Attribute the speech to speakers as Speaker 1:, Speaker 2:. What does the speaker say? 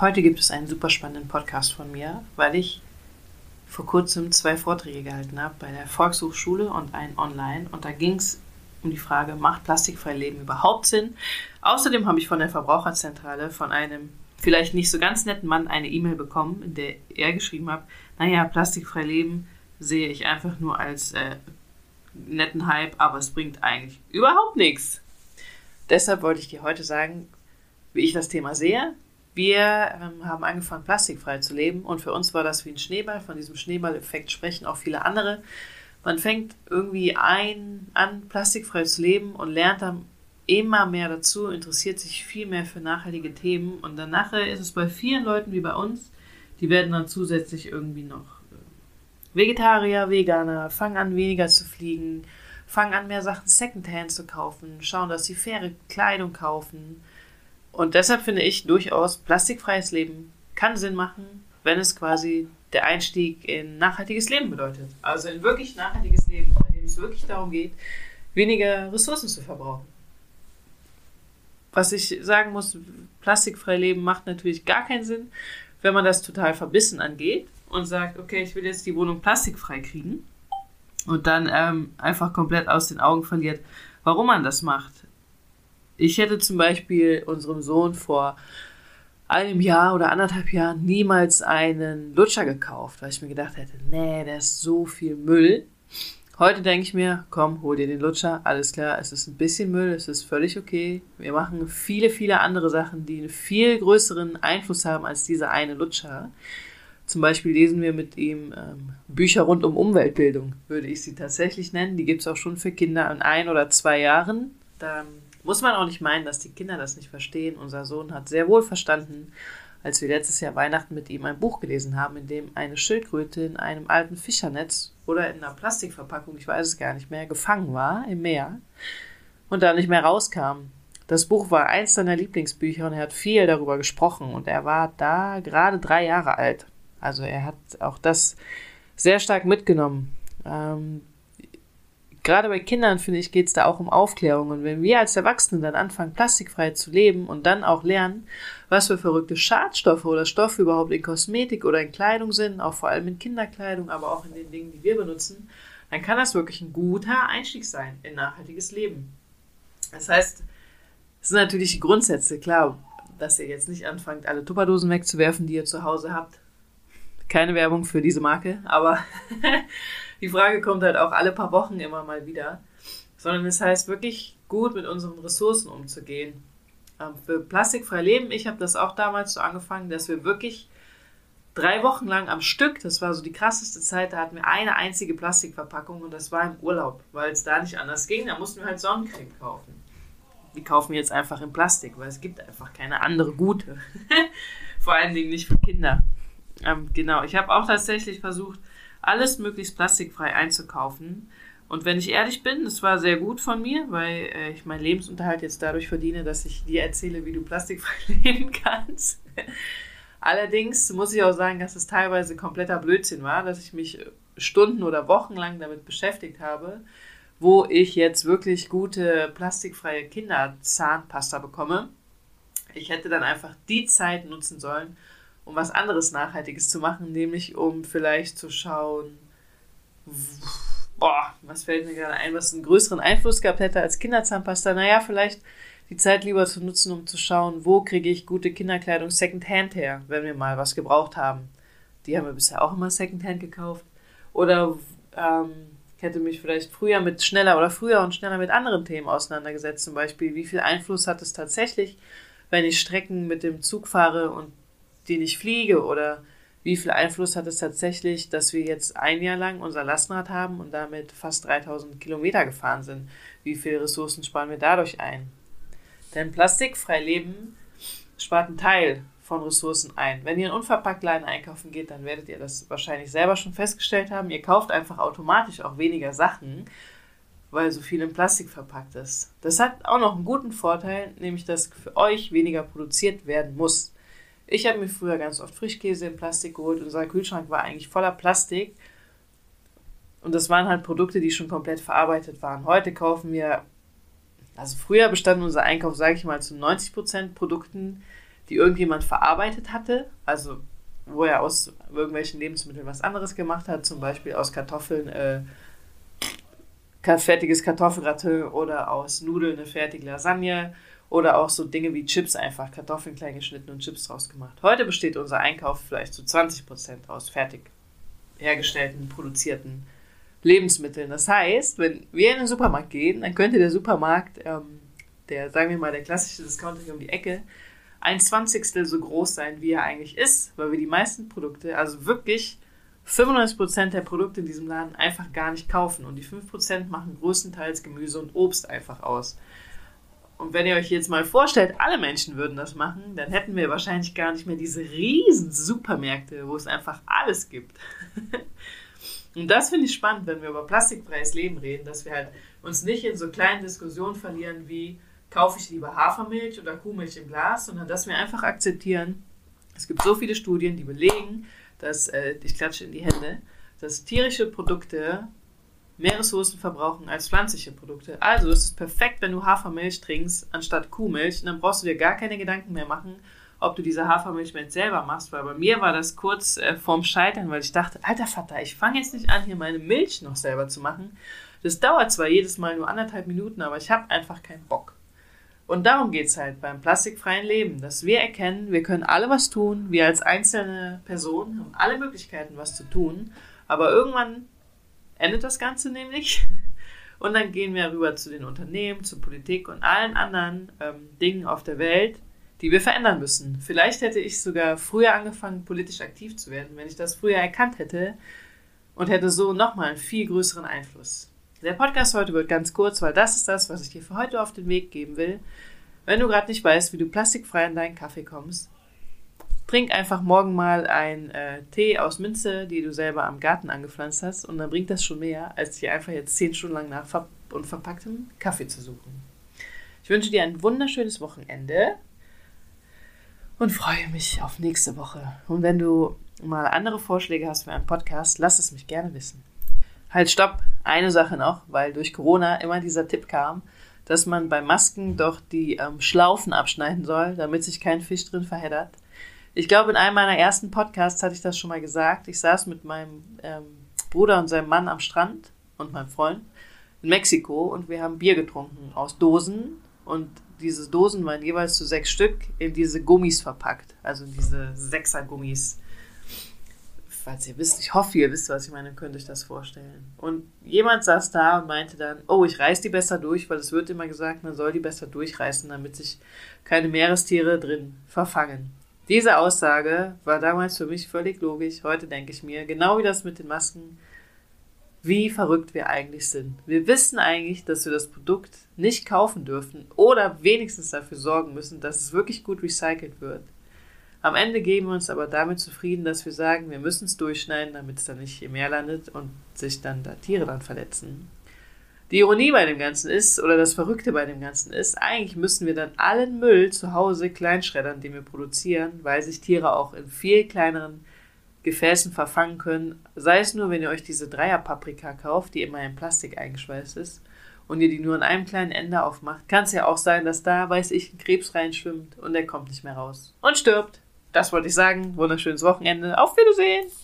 Speaker 1: Heute gibt es einen super spannenden Podcast von mir, weil ich vor kurzem zwei Vorträge gehalten habe bei der Volkshochschule und einen online. Und da ging es um die Frage, macht plastikfrei Leben überhaupt Sinn? Außerdem habe ich von der Verbraucherzentrale von einem vielleicht nicht so ganz netten Mann eine E-Mail bekommen, in der er geschrieben hat, naja, plastikfrei Leben sehe ich einfach nur als äh, netten Hype, aber es bringt eigentlich überhaupt nichts. Deshalb wollte ich dir heute sagen, wie ich das Thema sehe. Wir ähm, haben angefangen, plastikfrei zu leben und für uns war das wie ein Schneeball. Von diesem Schneeballeffekt sprechen auch viele andere. Man fängt irgendwie ein, an, plastikfrei zu leben und lernt dann immer mehr dazu, interessiert sich viel mehr für nachhaltige Themen und dann nachher ist es bei vielen Leuten wie bei uns, die werden dann zusätzlich irgendwie noch äh, Vegetarier, Veganer, fangen an weniger zu fliegen, fangen an mehr Sachen Secondhand zu kaufen, schauen, dass sie faire Kleidung kaufen. Und deshalb finde ich durchaus, plastikfreies Leben kann Sinn machen, wenn es quasi der Einstieg in nachhaltiges Leben bedeutet. Also in wirklich nachhaltiges Leben, bei dem es wirklich darum geht, weniger Ressourcen zu verbrauchen was ich sagen muss, plastikfrei leben macht natürlich gar keinen Sinn, wenn man das total verbissen angeht und sagt, okay, ich will jetzt die Wohnung plastikfrei kriegen und dann ähm, einfach komplett aus den Augen verliert, warum man das macht. Ich hätte zum Beispiel unserem Sohn vor einem Jahr oder anderthalb Jahren niemals einen Lutscher gekauft, weil ich mir gedacht hätte, nee, der ist so viel Müll. Heute denke ich mir, komm, hol dir den Lutscher, alles klar, es ist ein bisschen Müll, es ist völlig okay. Wir machen viele, viele andere Sachen, die einen viel größeren Einfluss haben als dieser eine Lutscher. Zum Beispiel lesen wir mit ihm ähm, Bücher rund um Umweltbildung, würde ich sie tatsächlich nennen. Die gibt es auch schon für Kinder in ein oder zwei Jahren. Da muss man auch nicht meinen, dass die Kinder das nicht verstehen. Unser Sohn hat sehr wohl verstanden, als wir letztes Jahr Weihnachten mit ihm ein Buch gelesen haben, in dem eine Schildkröte in einem alten Fischernetz oder in einer Plastikverpackung, ich weiß es gar nicht mehr, gefangen war im Meer und da nicht mehr rauskam. Das Buch war eins seiner Lieblingsbücher und er hat viel darüber gesprochen und er war da gerade drei Jahre alt. Also er hat auch das sehr stark mitgenommen. Ähm, gerade bei Kindern, finde ich, geht es da auch um Aufklärung. Und wenn wir als Erwachsene dann anfangen, plastikfrei zu leben und dann auch lernen, was für verrückte Schadstoffe oder Stoffe überhaupt in Kosmetik oder in Kleidung sind, auch vor allem in Kinderkleidung, aber auch in den Dingen, die wir benutzen, dann kann das wirklich ein guter Einstieg sein in nachhaltiges Leben. Das heißt, es sind natürlich die Grundsätze, klar, dass ihr jetzt nicht anfangt, alle Tupperdosen wegzuwerfen, die ihr zu Hause habt. Keine Werbung für diese Marke, aber die Frage kommt halt auch alle paar Wochen immer mal wieder. Sondern es heißt wirklich gut mit unseren Ressourcen umzugehen. Ähm, für plastikfrei leben, ich habe das auch damals so angefangen, dass wir wirklich drei Wochen lang am Stück, das war so die krasseste Zeit, da hatten wir eine einzige Plastikverpackung und das war im Urlaub, weil es da nicht anders ging. Da mussten wir halt Sonnencreme kaufen. Die kaufen wir jetzt einfach in Plastik, weil es gibt einfach keine andere gute. Vor allen Dingen nicht für Kinder. Ähm, genau, ich habe auch tatsächlich versucht, alles möglichst plastikfrei einzukaufen. Und wenn ich ehrlich bin, das war sehr gut von mir, weil äh, ich meinen Lebensunterhalt jetzt dadurch verdiene, dass ich dir erzähle, wie du plastikfrei leben kannst. Allerdings muss ich auch sagen, dass es teilweise kompletter Blödsinn war, dass ich mich Stunden oder Wochen lang damit beschäftigt habe, wo ich jetzt wirklich gute plastikfreie Kinderzahnpasta bekomme. Ich hätte dann einfach die Zeit nutzen sollen, um was anderes Nachhaltiges zu machen, nämlich um vielleicht zu schauen, boah, was fällt mir gerade ein, was einen größeren Einfluss gehabt hätte als Kinderzahnpasta? Naja, vielleicht die Zeit lieber zu nutzen, um zu schauen, wo kriege ich gute Kinderkleidung Secondhand her, wenn wir mal was gebraucht haben. Die haben wir bisher auch immer Secondhand gekauft. Oder ähm, ich hätte mich vielleicht früher mit schneller oder früher und schneller mit anderen Themen auseinandergesetzt. Zum Beispiel, wie viel Einfluss hat es tatsächlich, wenn ich Strecken mit dem Zug fahre und den ich fliege? Oder wie viel Einfluss hat es tatsächlich, dass wir jetzt ein Jahr lang unser Lastenrad haben und damit fast 3000 Kilometer gefahren sind? Wie viele Ressourcen sparen wir dadurch ein? Denn plastikfrei leben spart einen Teil von Ressourcen ein. Wenn ihr in Unverpacktladen einkaufen geht, dann werdet ihr das wahrscheinlich selber schon festgestellt haben. Ihr kauft einfach automatisch auch weniger Sachen, weil so viel in Plastik verpackt ist. Das hat auch noch einen guten Vorteil, nämlich dass für euch weniger produziert werden muss. Ich habe mir früher ganz oft Frischkäse in Plastik geholt. Unser Kühlschrank war eigentlich voller Plastik. Und das waren halt Produkte, die schon komplett verarbeitet waren. Heute kaufen wir, also früher bestand unser Einkauf, sage ich mal, zu 90% Produkten, die irgendjemand verarbeitet hatte, also wo er aus irgendwelchen Lebensmitteln was anderes gemacht hat, zum Beispiel aus Kartoffeln äh, fertiges Kartoffelgratte oder aus Nudeln eine fertige Lasagne oder auch so Dinge wie Chips einfach, Kartoffeln klein geschnitten und Chips draus gemacht. Heute besteht unser Einkauf vielleicht zu 20% aus fertig hergestellten, produzierten Lebensmitteln. Das heißt, wenn wir in den Supermarkt gehen, dann könnte der Supermarkt, ähm, der, sagen wir mal, der klassische Discounter hier um die Ecke, ein Zwanzigstel so groß sein, wie er eigentlich ist, weil wir die meisten Produkte, also wirklich 95% der Produkte in diesem Laden einfach gar nicht kaufen. Und die 5% machen größtenteils Gemüse und Obst einfach aus. Und wenn ihr euch jetzt mal vorstellt, alle Menschen würden das machen, dann hätten wir wahrscheinlich gar nicht mehr diese riesen Supermärkte, wo es einfach alles gibt. und das finde ich spannend, wenn wir über plastikfreies Leben reden, dass wir halt uns nicht in so kleinen Diskussionen verlieren wie, kaufe ich lieber Hafermilch oder Kuhmilch im Glas, sondern dass wir einfach akzeptieren, es gibt so viele Studien, die belegen, dass, äh, ich klatsche in die Hände, dass tierische Produkte mehr Ressourcen verbrauchen als pflanzliche Produkte. Also ist es perfekt, wenn du Hafermilch trinkst anstatt Kuhmilch. Und dann brauchst du dir gar keine Gedanken mehr machen, ob du diese Hafermilch mit selber machst. Weil bei mir war das kurz äh, vorm Scheitern, weil ich dachte, alter Vater, ich fange jetzt nicht an, hier meine Milch noch selber zu machen. Das dauert zwar jedes Mal nur anderthalb Minuten, aber ich habe einfach keinen Bock. Und darum geht es halt beim plastikfreien Leben, dass wir erkennen, wir können alle was tun, wir als einzelne Personen haben alle Möglichkeiten, was zu tun, aber irgendwann endet das Ganze nämlich. Und dann gehen wir rüber zu den Unternehmen, zur Politik und allen anderen ähm, Dingen auf der Welt, die wir verändern müssen. Vielleicht hätte ich sogar früher angefangen, politisch aktiv zu werden, wenn ich das früher erkannt hätte und hätte so nochmal einen viel größeren Einfluss. Der Podcast heute wird ganz kurz, weil das ist das, was ich dir für heute auf den Weg geben will. Wenn du gerade nicht weißt, wie du plastikfrei an deinen Kaffee kommst, Trink einfach morgen mal einen äh, Tee aus Minze, die du selber am Garten angepflanzt hast, und dann bringt das schon mehr, als dir einfach jetzt zehn Stunden lang nach ver unverpacktem Kaffee zu suchen. Ich wünsche dir ein wunderschönes Wochenende und freue mich auf nächste Woche. Und wenn du mal andere Vorschläge hast für einen Podcast, lass es mich gerne wissen. Halt, stopp! Eine Sache noch, weil durch Corona immer dieser Tipp kam, dass man bei Masken doch die ähm, Schlaufen abschneiden soll, damit sich kein Fisch drin verheddert. Ich glaube, in einem meiner ersten Podcasts hatte ich das schon mal gesagt. Ich saß mit meinem ähm, Bruder und seinem Mann am Strand und meinem Freund in Mexiko und wir haben Bier getrunken aus Dosen und diese Dosen waren jeweils zu sechs Stück in diese Gummis verpackt, also in diese Sechser-Gummis. Falls ihr wisst, ich hoffe, ihr wisst, was ich meine, könnt euch das vorstellen. Und jemand saß da und meinte dann, oh, ich reiß die besser durch, weil es wird immer gesagt, man soll die besser durchreißen, damit sich keine Meerestiere drin verfangen. Diese Aussage war damals für mich völlig logisch. Heute denke ich mir, genau wie das mit den Masken, wie verrückt wir eigentlich sind. Wir wissen eigentlich, dass wir das Produkt nicht kaufen dürfen oder wenigstens dafür sorgen müssen, dass es wirklich gut recycelt wird. Am Ende geben wir uns aber damit zufrieden, dass wir sagen, wir müssen es durchschneiden, damit es dann nicht im Meer landet und sich dann da Tiere dann verletzen. Die Ironie bei dem Ganzen ist, oder das Verrückte bei dem Ganzen ist, eigentlich müssen wir dann allen Müll zu Hause kleinschreddern, den wir produzieren, weil sich Tiere auch in viel kleineren Gefäßen verfangen können. Sei es nur, wenn ihr euch diese Dreierpaprika kauft, die immer in Plastik eingeschweißt ist, und ihr die nur an einem kleinen Ende aufmacht, kann es ja auch sein, dass da, weiß ich, ein Krebs reinschwimmt und der kommt nicht mehr raus und stirbt. Das wollte ich sagen. Wunderschönes Wochenende. Auf Wiedersehen!